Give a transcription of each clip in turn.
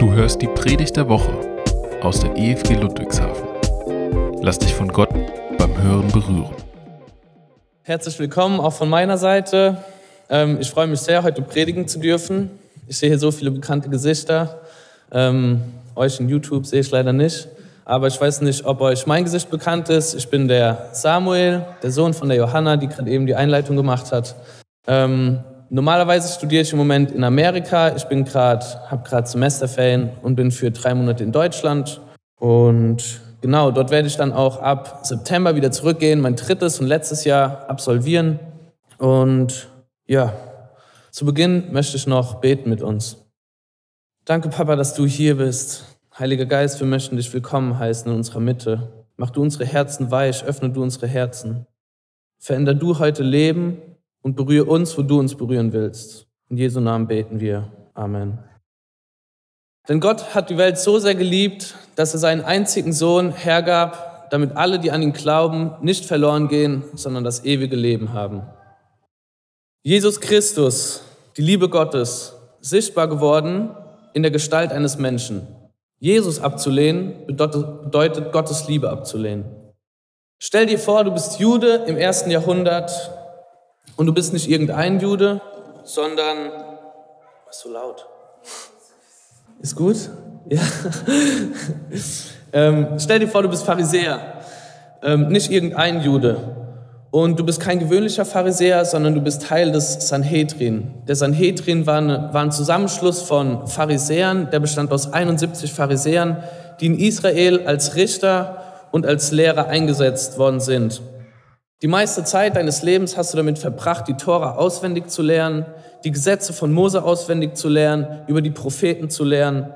Du hörst die Predigt der Woche aus der EFG Ludwigshafen. Lass dich von Gott beim Hören berühren. Herzlich willkommen auch von meiner Seite. Ähm, ich freue mich sehr, heute predigen zu dürfen. Ich sehe hier so viele bekannte Gesichter. Ähm, euch in YouTube sehe ich leider nicht. Aber ich weiß nicht, ob euch mein Gesicht bekannt ist. Ich bin der Samuel, der Sohn von der Johanna, die gerade eben die Einleitung gemacht hat. Ähm, normalerweise studiere ich im Moment in Amerika. Ich bin gerade, habe gerade Semesterferien und bin für drei Monate in Deutschland. Und genau, dort werde ich dann auch ab September wieder zurückgehen, mein drittes und letztes Jahr absolvieren. Und ja, zu Beginn möchte ich noch beten mit uns. Danke, Papa, dass du hier bist. Heiliger Geist, wir möchten dich willkommen heißen in unserer Mitte. Mach du unsere Herzen weich, öffne du unsere Herzen. Veränder du heute Leben und berühre uns, wo du uns berühren willst. In Jesu Namen beten wir. Amen. Denn Gott hat die Welt so sehr geliebt, dass er seinen einzigen Sohn hergab, damit alle, die an ihn glauben, nicht verloren gehen, sondern das ewige Leben haben. Jesus Christus, die Liebe Gottes, sichtbar geworden in der Gestalt eines Menschen. Jesus abzulehnen bedeutet, Gottes Liebe abzulehnen. Stell dir vor, du bist Jude im ersten Jahrhundert und du bist nicht irgendein Jude, sondern. Was so laut? Ist gut? Ja. ähm, stell dir vor, du bist Pharisäer, ähm, nicht irgendein Jude. Und du bist kein gewöhnlicher Pharisäer, sondern du bist Teil des Sanhedrin. Der Sanhedrin war, eine, war ein Zusammenschluss von Pharisäern, der bestand aus 71 Pharisäern, die in Israel als Richter und als Lehrer eingesetzt worden sind. Die meiste Zeit deines Lebens hast du damit verbracht, die Tora auswendig zu lernen, die Gesetze von Mose auswendig zu lernen, über die Propheten zu lernen.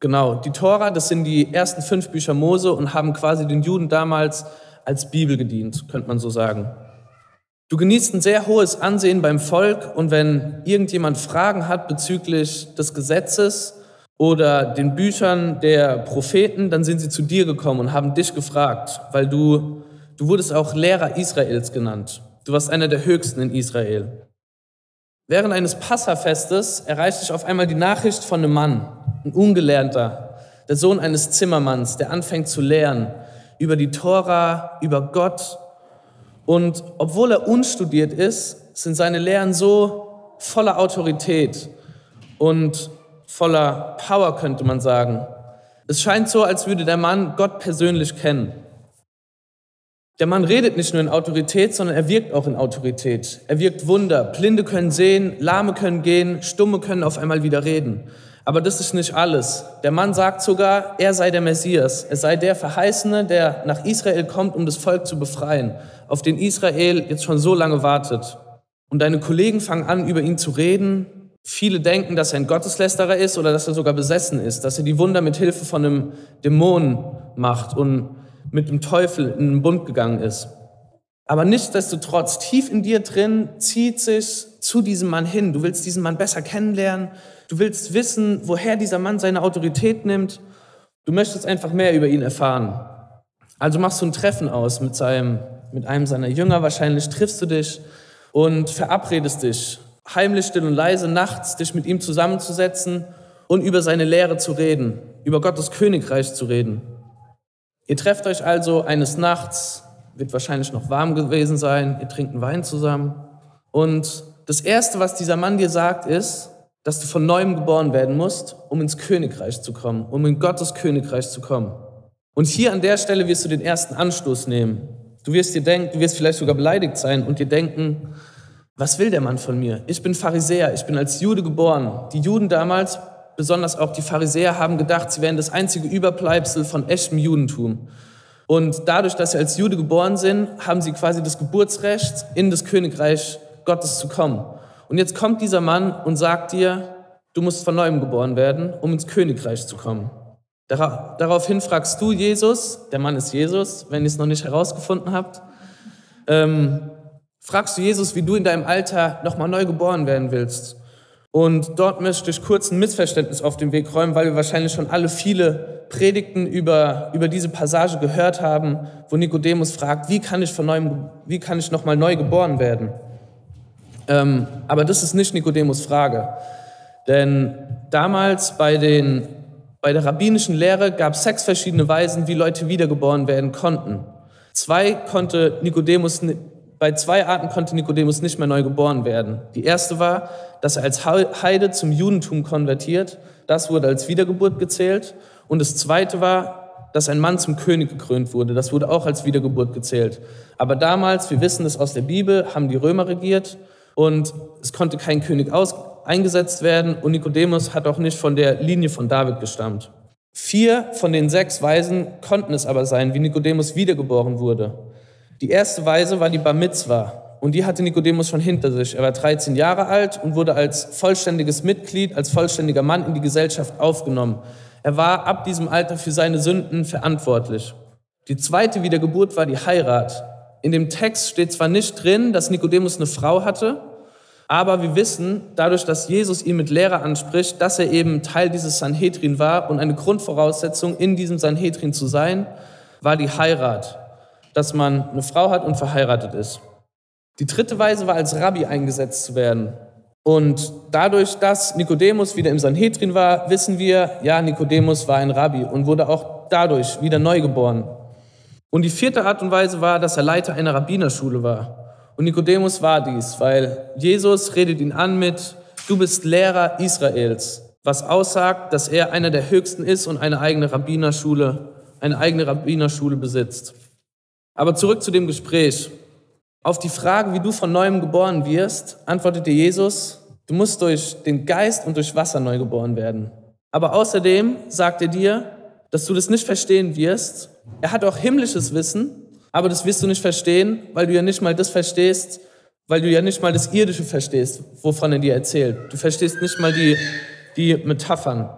Genau, die Tora, das sind die ersten fünf Bücher Mose und haben quasi den Juden damals als Bibel gedient, könnte man so sagen. Du genießt ein sehr hohes Ansehen beim Volk und wenn irgendjemand Fragen hat bezüglich des Gesetzes oder den Büchern der Propheten, dann sind sie zu dir gekommen und haben dich gefragt, weil du, du wurdest auch Lehrer Israels genannt. Du warst einer der Höchsten in Israel. Während eines Passafestes erreichte ich auf einmal die Nachricht von einem Mann, ein Ungelernter, der Sohn eines Zimmermanns, der anfängt zu lehren über die Tora, über Gott. Und obwohl er unstudiert ist, sind seine Lehren so voller Autorität und voller Power, könnte man sagen. Es scheint so, als würde der Mann Gott persönlich kennen. Der Mann redet nicht nur in Autorität, sondern er wirkt auch in Autorität. Er wirkt Wunder. Blinde können sehen, Lahme können gehen, Stumme können auf einmal wieder reden. Aber das ist nicht alles. Der Mann sagt sogar, er sei der Messias. Er sei der Verheißene, der nach Israel kommt, um das Volk zu befreien, auf den Israel jetzt schon so lange wartet. Und deine Kollegen fangen an, über ihn zu reden. Viele denken, dass er ein Gotteslästerer ist oder dass er sogar besessen ist, dass er die Wunder mit Hilfe von einem Dämon macht und mit dem Teufel in einen Bund gegangen ist. Aber nichtsdestotrotz, tief in dir drin zieht sich zu diesem Mann hin. Du willst diesen Mann besser kennenlernen. Du willst wissen, woher dieser Mann seine Autorität nimmt. Du möchtest einfach mehr über ihn erfahren. Also machst du ein Treffen aus mit, seinem, mit einem seiner Jünger. Wahrscheinlich triffst du dich und verabredest dich, heimlich, still und leise, nachts dich mit ihm zusammenzusetzen und über seine Lehre zu reden, über Gottes Königreich zu reden. Ihr trefft euch also eines Nachts, wird wahrscheinlich noch warm gewesen sein, ihr trinkt einen Wein zusammen. Und das Erste, was dieser Mann dir sagt, ist, dass du von neuem geboren werden musst, um ins Königreich zu kommen, um in Gottes Königreich zu kommen. Und hier an der Stelle wirst du den ersten Anstoß nehmen. Du wirst dir denken, du wirst vielleicht sogar beleidigt sein und dir denken, was will der Mann von mir? Ich bin Pharisäer, ich bin als Jude geboren. Die Juden damals, besonders auch die Pharisäer, haben gedacht, sie wären das einzige Überbleibsel von echtem Judentum. Und dadurch, dass sie als Jude geboren sind, haben sie quasi das Geburtsrecht, in das Königreich Gottes zu kommen. Und jetzt kommt dieser Mann und sagt dir, du musst von neuem geboren werden, um ins Königreich zu kommen. Daraufhin fragst du Jesus, der Mann ist Jesus, wenn ihr es noch nicht herausgefunden habt, ähm, fragst du Jesus, wie du in deinem Alter nochmal neu geboren werden willst. Und dort möchte ich kurz ein Missverständnis auf den Weg räumen, weil wir wahrscheinlich schon alle viele Predigten über, über diese Passage gehört haben, wo Nikodemus fragt, wie kann ich von neuem, wie kann ich nochmal neu geboren werden? Ähm, aber das ist nicht Nikodemus Frage. Denn damals bei den Bei der rabbinischen Lehre gab es sechs verschiedene Weisen, wie Leute wiedergeboren werden konnten. Zwei konnte Nikodemus, bei zwei Arten konnte Nikodemus nicht mehr neu geboren werden. Die erste war, dass er als Heide zum Judentum konvertiert. Das wurde als Wiedergeburt gezählt. Und das zweite war, dass ein Mann zum König gekrönt wurde. Das wurde auch als Wiedergeburt gezählt. Aber damals, wir wissen es aus der Bibel, haben die Römer regiert und es konnte kein König aus eingesetzt werden und Nikodemus hat auch nicht von der Linie von David gestammt. Vier von den sechs Weisen konnten es aber sein, wie Nikodemus wiedergeboren wurde. Die erste Weise war die Bar Mitzwa und die hatte Nikodemus schon hinter sich. Er war 13 Jahre alt und wurde als vollständiges Mitglied, als vollständiger Mann in die Gesellschaft aufgenommen. Er war ab diesem Alter für seine Sünden verantwortlich. Die zweite Wiedergeburt war die Heirat. In dem Text steht zwar nicht drin, dass Nikodemus eine Frau hatte, aber wir wissen, dadurch, dass Jesus ihn mit Lehre anspricht, dass er eben Teil dieses Sanhedrin war und eine Grundvoraussetzung, in diesem Sanhedrin zu sein, war die Heirat, dass man eine Frau hat und verheiratet ist. Die dritte Weise war, als Rabbi eingesetzt zu werden. Und dadurch, dass Nikodemus wieder im Sanhedrin war, wissen wir, ja, Nikodemus war ein Rabbi und wurde auch dadurch wieder neu geboren. Und die vierte Art und Weise war, dass er Leiter einer Rabbinerschule war. Und Nikodemus war dies, weil Jesus redet ihn an mit, du bist Lehrer Israels, was aussagt, dass er einer der Höchsten ist und eine eigene Rabbinerschule, eine eigene Rabbinerschule besitzt. Aber zurück zu dem Gespräch. Auf die Frage, wie du von neuem geboren wirst, antwortete Jesus, du musst durch den Geist und durch Wasser neu geboren werden. Aber außerdem sagt er dir, dass du das nicht verstehen wirst. Er hat auch himmlisches Wissen, aber das wirst du nicht verstehen, weil du ja nicht mal das verstehst, weil du ja nicht mal das Irdische verstehst, wovon er dir erzählt. Du verstehst nicht mal die, die Metaphern.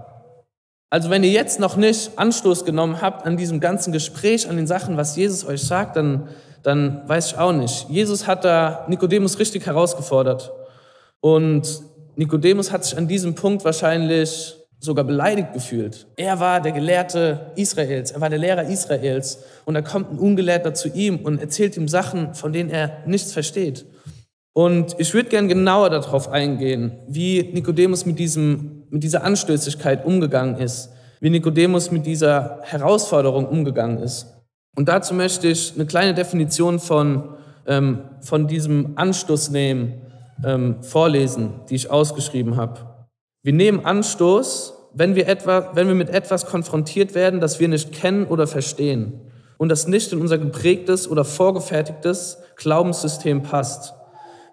Also wenn ihr jetzt noch nicht Anstoß genommen habt an diesem ganzen Gespräch, an den Sachen, was Jesus euch sagt, dann, dann weiß ich auch nicht. Jesus hat da Nikodemus richtig herausgefordert. Und Nikodemus hat sich an diesem Punkt wahrscheinlich sogar beleidigt gefühlt. Er war der Gelehrte Israels, er war der Lehrer Israels und da kommt ein Ungelehrter zu ihm und erzählt ihm Sachen, von denen er nichts versteht. Und ich würde gern genauer darauf eingehen, wie Nikodemus mit, diesem, mit dieser Anstößigkeit umgegangen ist, wie Nikodemus mit dieser Herausforderung umgegangen ist. Und dazu möchte ich eine kleine Definition von, ähm, von diesem Anstoß nehmen, ähm, vorlesen, die ich ausgeschrieben habe. Wir nehmen Anstoß, wenn wir, etwa, wenn wir mit etwas konfrontiert werden, das wir nicht kennen oder verstehen und das nicht in unser geprägtes oder vorgefertigtes Glaubenssystem passt.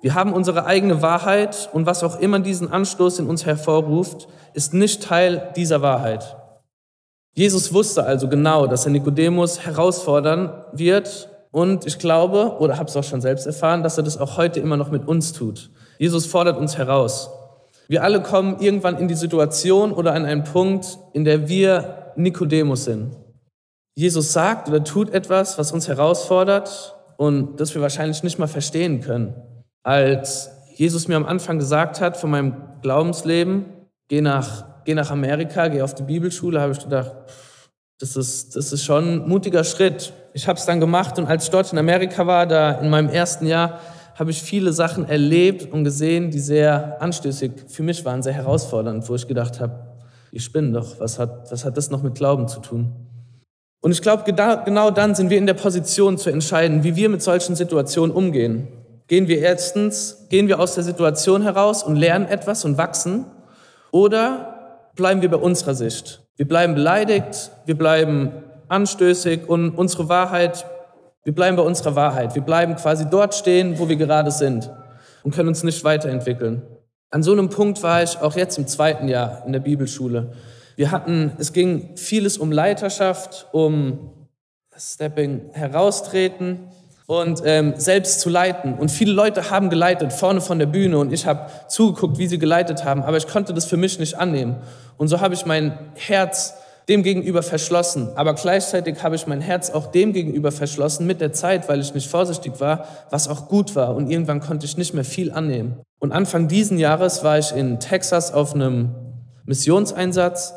Wir haben unsere eigene Wahrheit und was auch immer diesen Anstoß in uns hervorruft, ist nicht Teil dieser Wahrheit. Jesus wusste also genau, dass er Nikodemus herausfordern wird und ich glaube, oder habe es auch schon selbst erfahren, dass er das auch heute immer noch mit uns tut. Jesus fordert uns heraus. Wir alle kommen irgendwann in die Situation oder an einen Punkt, in der wir Nikodemus sind. Jesus sagt oder tut etwas, was uns herausfordert und das wir wahrscheinlich nicht mal verstehen können. Als Jesus mir am Anfang gesagt hat von meinem Glaubensleben, geh nach, geh nach Amerika, geh auf die Bibelschule, habe ich gedacht, das ist, das ist schon ein mutiger Schritt. Ich habe es dann gemacht und als ich dort in Amerika war, da in meinem ersten Jahr, habe ich viele Sachen erlebt und gesehen, die sehr anstößig für mich waren, sehr herausfordernd, wo ich gedacht habe, ich spinne doch, was hat, was hat das noch mit Glauben zu tun? Und ich glaube, genau dann sind wir in der Position zu entscheiden, wie wir mit solchen Situationen umgehen. Gehen wir erstens, gehen wir aus der Situation heraus und lernen etwas und wachsen oder bleiben wir bei unserer Sicht? Wir bleiben beleidigt, wir bleiben anstößig und unsere Wahrheit wir bleiben bei unserer Wahrheit. Wir bleiben quasi dort stehen, wo wir gerade sind und können uns nicht weiterentwickeln. An so einem Punkt war ich auch jetzt im zweiten Jahr in der Bibelschule. Wir hatten, es ging vieles um Leiterschaft, um Stepping, heraustreten und ähm, selbst zu leiten. Und viele Leute haben geleitet, vorne von der Bühne und ich habe zugeguckt, wie sie geleitet haben, aber ich konnte das für mich nicht annehmen. Und so habe ich mein Herz dem gegenüber verschlossen. Aber gleichzeitig habe ich mein Herz auch dem gegenüber verschlossen mit der Zeit, weil ich nicht vorsichtig war, was auch gut war. Und irgendwann konnte ich nicht mehr viel annehmen. Und Anfang diesen Jahres war ich in Texas auf einem Missionseinsatz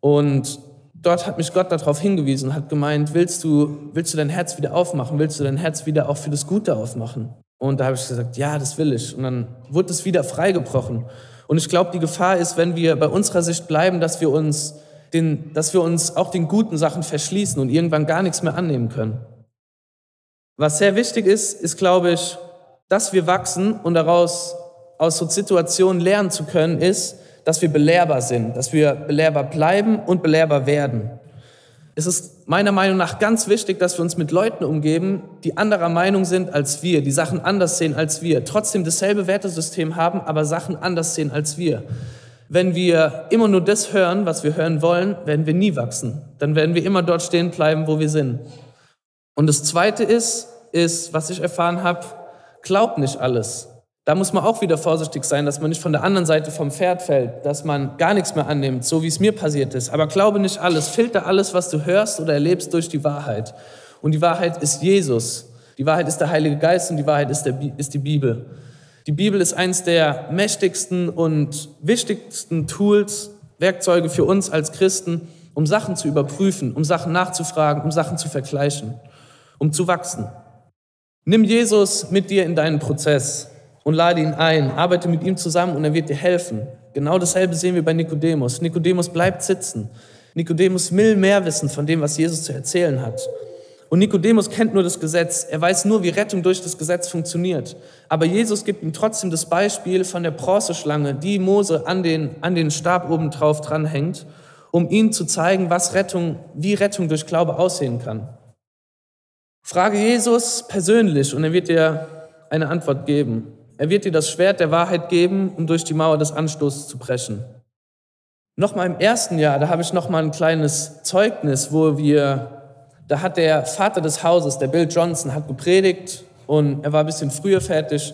und dort hat mich Gott darauf hingewiesen und hat gemeint, willst du, willst du dein Herz wieder aufmachen? Willst du dein Herz wieder auch für das Gute aufmachen? Und da habe ich gesagt, ja, das will ich. Und dann wurde es wieder freigebrochen. Und ich glaube, die Gefahr ist, wenn wir bei unserer Sicht bleiben, dass wir uns den, dass wir uns auch den guten Sachen verschließen und irgendwann gar nichts mehr annehmen können. Was sehr wichtig ist, ist, glaube ich, dass wir wachsen und daraus aus so Situationen lernen zu können, ist, dass wir belehrbar sind, dass wir belehrbar bleiben und belehrbar werden. Es ist meiner Meinung nach ganz wichtig, dass wir uns mit Leuten umgeben, die anderer Meinung sind als wir, die Sachen anders sehen als wir, trotzdem dasselbe Wertesystem haben, aber Sachen anders sehen als wir. Wenn wir immer nur das hören, was wir hören wollen, werden wir nie wachsen. Dann werden wir immer dort stehen bleiben, wo wir sind. Und das Zweite ist, ist, was ich erfahren habe, glaub nicht alles. Da muss man auch wieder vorsichtig sein, dass man nicht von der anderen Seite vom Pferd fällt, dass man gar nichts mehr annimmt, so wie es mir passiert ist. Aber glaube nicht alles, filter alles, was du hörst oder erlebst, durch die Wahrheit. Und die Wahrheit ist Jesus. Die Wahrheit ist der Heilige Geist und die Wahrheit ist, der, ist die Bibel. Die Bibel ist eines der mächtigsten und wichtigsten Tools, Werkzeuge für uns als Christen, um Sachen zu überprüfen, um Sachen nachzufragen, um Sachen zu vergleichen, um zu wachsen. Nimm Jesus mit dir in deinen Prozess und lade ihn ein, arbeite mit ihm zusammen und er wird dir helfen. Genau dasselbe sehen wir bei Nikodemus. Nikodemus bleibt sitzen. Nikodemus will mehr wissen von dem, was Jesus zu erzählen hat. Und Nikodemus kennt nur das Gesetz. Er weiß nur, wie Rettung durch das Gesetz funktioniert. Aber Jesus gibt ihm trotzdem das Beispiel von der Bronzeschlange, die Mose an den, an den Stab oben drauf dranhängt, um ihm zu zeigen, was Rettung, wie Rettung durch Glaube aussehen kann. Frage Jesus persönlich und er wird dir eine Antwort geben. Er wird dir das Schwert der Wahrheit geben, um durch die Mauer des Anstoßes zu brechen. Nochmal im ersten Jahr, da habe ich nochmal ein kleines Zeugnis, wo wir, da hat der Vater des Hauses, der Bill Johnson, hat gepredigt und er war ein bisschen früher fertig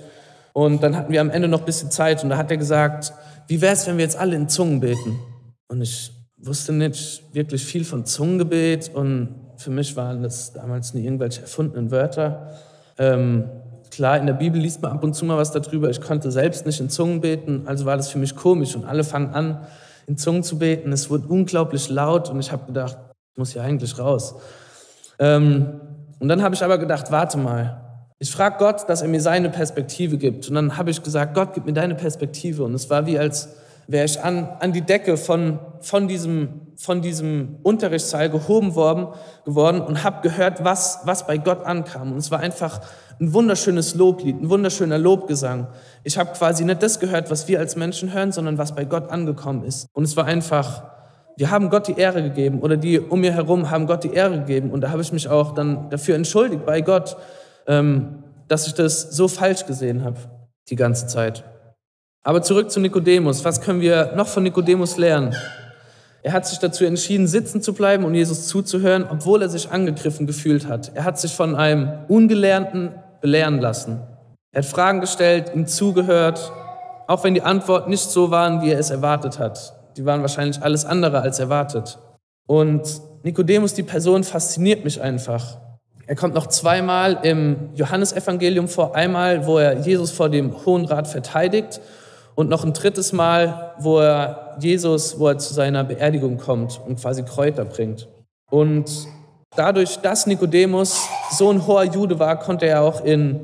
und dann hatten wir am Ende noch ein bisschen Zeit und da hat er gesagt, wie wäre es, wenn wir jetzt alle in Zungen beten? Und ich wusste nicht wirklich viel von Zungengebet und für mich waren das damals nie irgendwelche erfundenen Wörter. Ähm, Klar, in der Bibel liest man ab und zu mal was darüber. Ich konnte selbst nicht in Zungen beten, also war das für mich komisch. Und alle fangen an, in Zungen zu beten. Es wurde unglaublich laut und ich habe gedacht, ich muss ja eigentlich raus. Ähm, und dann habe ich aber gedacht, warte mal. Ich frage Gott, dass er mir seine Perspektive gibt. Und dann habe ich gesagt, Gott, gib mir deine Perspektive. Und es war wie, als wäre ich an, an die Decke von, von, diesem, von diesem Unterrichtssaal gehoben worden, geworden und habe gehört, was, was bei Gott ankam. Und es war einfach ein wunderschönes Loblied, ein wunderschöner Lobgesang. Ich habe quasi nicht das gehört, was wir als Menschen hören, sondern was bei Gott angekommen ist. Und es war einfach, wir haben Gott die Ehre gegeben oder die um mir herum haben Gott die Ehre gegeben. Und da habe ich mich auch dann dafür entschuldigt bei Gott, ähm, dass ich das so falsch gesehen habe die ganze Zeit. Aber zurück zu Nikodemus. Was können wir noch von Nikodemus lernen? Er hat sich dazu entschieden, sitzen zu bleiben und Jesus zuzuhören, obwohl er sich angegriffen gefühlt hat. Er hat sich von einem Ungelernten belehren lassen. Er hat Fragen gestellt, ihm zugehört, auch wenn die Antworten nicht so waren, wie er es erwartet hat. Die waren wahrscheinlich alles andere als erwartet. Und Nikodemus, die Person, fasziniert mich einfach. Er kommt noch zweimal im Johannesevangelium vor. Einmal, wo er Jesus vor dem Hohen Rat verteidigt und noch ein drittes Mal, wo er Jesus, wo er zu seiner Beerdigung kommt und quasi Kräuter bringt. Und dadurch, dass Nikodemus so ein hoher Jude war, konnte er auch in,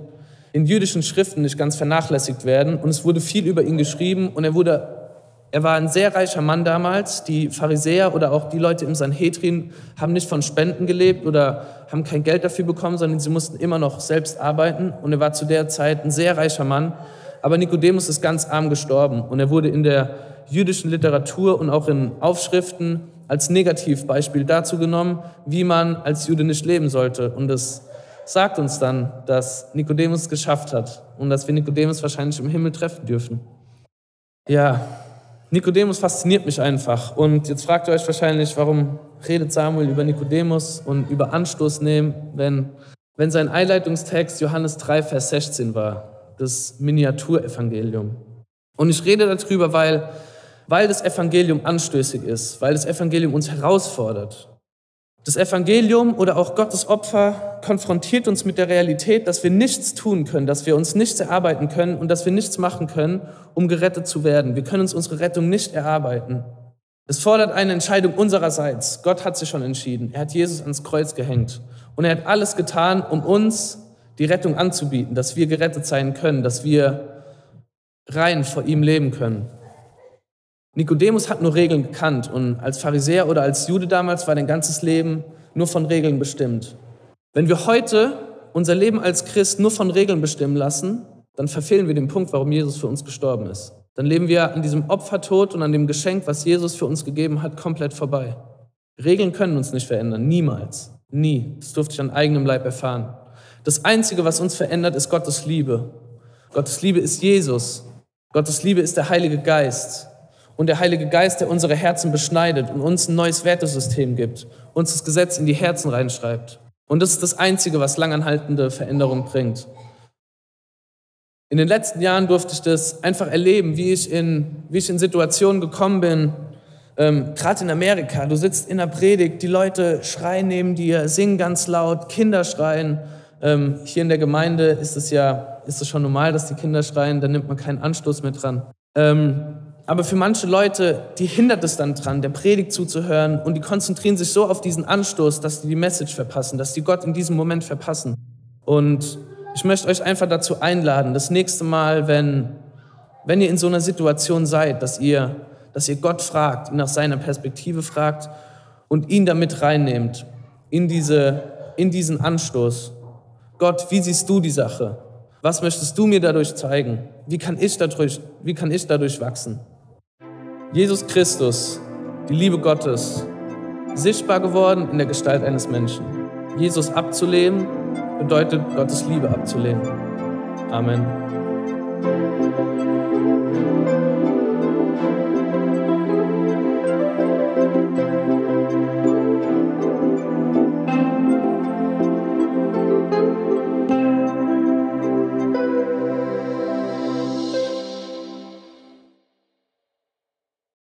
in jüdischen Schriften nicht ganz vernachlässigt werden. Und es wurde viel über ihn geschrieben und er wurde er war ein sehr reicher Mann damals. Die Pharisäer oder auch die Leute im Sanhedrin haben nicht von Spenden gelebt oder haben kein Geld dafür bekommen, sondern sie mussten immer noch selbst arbeiten. Und er war zu der Zeit ein sehr reicher Mann. Aber Nikodemus ist ganz arm gestorben und er wurde in der jüdischen Literatur und auch in Aufschriften als Negativbeispiel dazu genommen, wie man als Jude nicht leben sollte. Und das sagt uns dann, dass Nikodemus es geschafft hat und dass wir Nikodemus wahrscheinlich im Himmel treffen dürfen. Ja, Nikodemus fasziniert mich einfach. Und jetzt fragt ihr euch wahrscheinlich, warum redet Samuel über Nikodemus und über Anstoß nehmen, wenn, wenn sein Einleitungstext Johannes 3, Vers 16 war, das Miniaturevangelium. Und ich rede darüber, weil weil das Evangelium anstößig ist, weil das Evangelium uns herausfordert. Das Evangelium oder auch Gottes Opfer konfrontiert uns mit der Realität, dass wir nichts tun können, dass wir uns nichts erarbeiten können und dass wir nichts machen können, um gerettet zu werden. Wir können uns unsere Rettung nicht erarbeiten. Es fordert eine Entscheidung unsererseits. Gott hat sich schon entschieden. Er hat Jesus ans Kreuz gehängt. Und er hat alles getan, um uns die Rettung anzubieten, dass wir gerettet sein können, dass wir rein vor ihm leben können. Nikodemus hat nur Regeln gekannt und als Pharisäer oder als Jude damals war dein ganzes Leben nur von Regeln bestimmt. Wenn wir heute unser Leben als Christ nur von Regeln bestimmen lassen, dann verfehlen wir den Punkt, warum Jesus für uns gestorben ist. Dann leben wir an diesem Opfertod und an dem Geschenk, was Jesus für uns gegeben hat, komplett vorbei. Regeln können uns nicht verändern, niemals, nie. Das durfte ich an eigenem Leib erfahren. Das Einzige, was uns verändert, ist Gottes Liebe. Gottes Liebe ist Jesus. Gottes Liebe ist der Heilige Geist. Und der Heilige Geist, der unsere Herzen beschneidet und uns ein neues Wertesystem gibt, uns das Gesetz in die Herzen reinschreibt. Und das ist das Einzige, was langanhaltende Veränderung bringt. In den letzten Jahren durfte ich das einfach erleben, wie ich in, wie ich in Situationen gekommen bin, ähm, gerade in Amerika. Du sitzt in der Predigt, die Leute schreien neben dir, singen ganz laut, Kinder schreien. Ähm, hier in der Gemeinde ist es ja ist es schon normal, dass die Kinder schreien, da nimmt man keinen Anstoß mehr dran. Ähm, aber für manche Leute, die hindert es dann dran, der Predigt zuzuhören und die konzentrieren sich so auf diesen Anstoß, dass die die Message verpassen, dass die Gott in diesem Moment verpassen. Und ich möchte euch einfach dazu einladen, das nächste Mal, wenn, wenn ihr in so einer Situation seid, dass ihr, dass ihr Gott fragt, ihn nach seiner Perspektive fragt und ihn damit reinnehmt in, diese, in diesen Anstoß. Gott, wie siehst du die Sache? Was möchtest du mir dadurch zeigen? Wie kann ich dadurch, wie kann ich dadurch wachsen? Jesus Christus, die Liebe Gottes, sichtbar geworden in der Gestalt eines Menschen. Jesus abzulehnen bedeutet Gottes Liebe abzulehnen. Amen.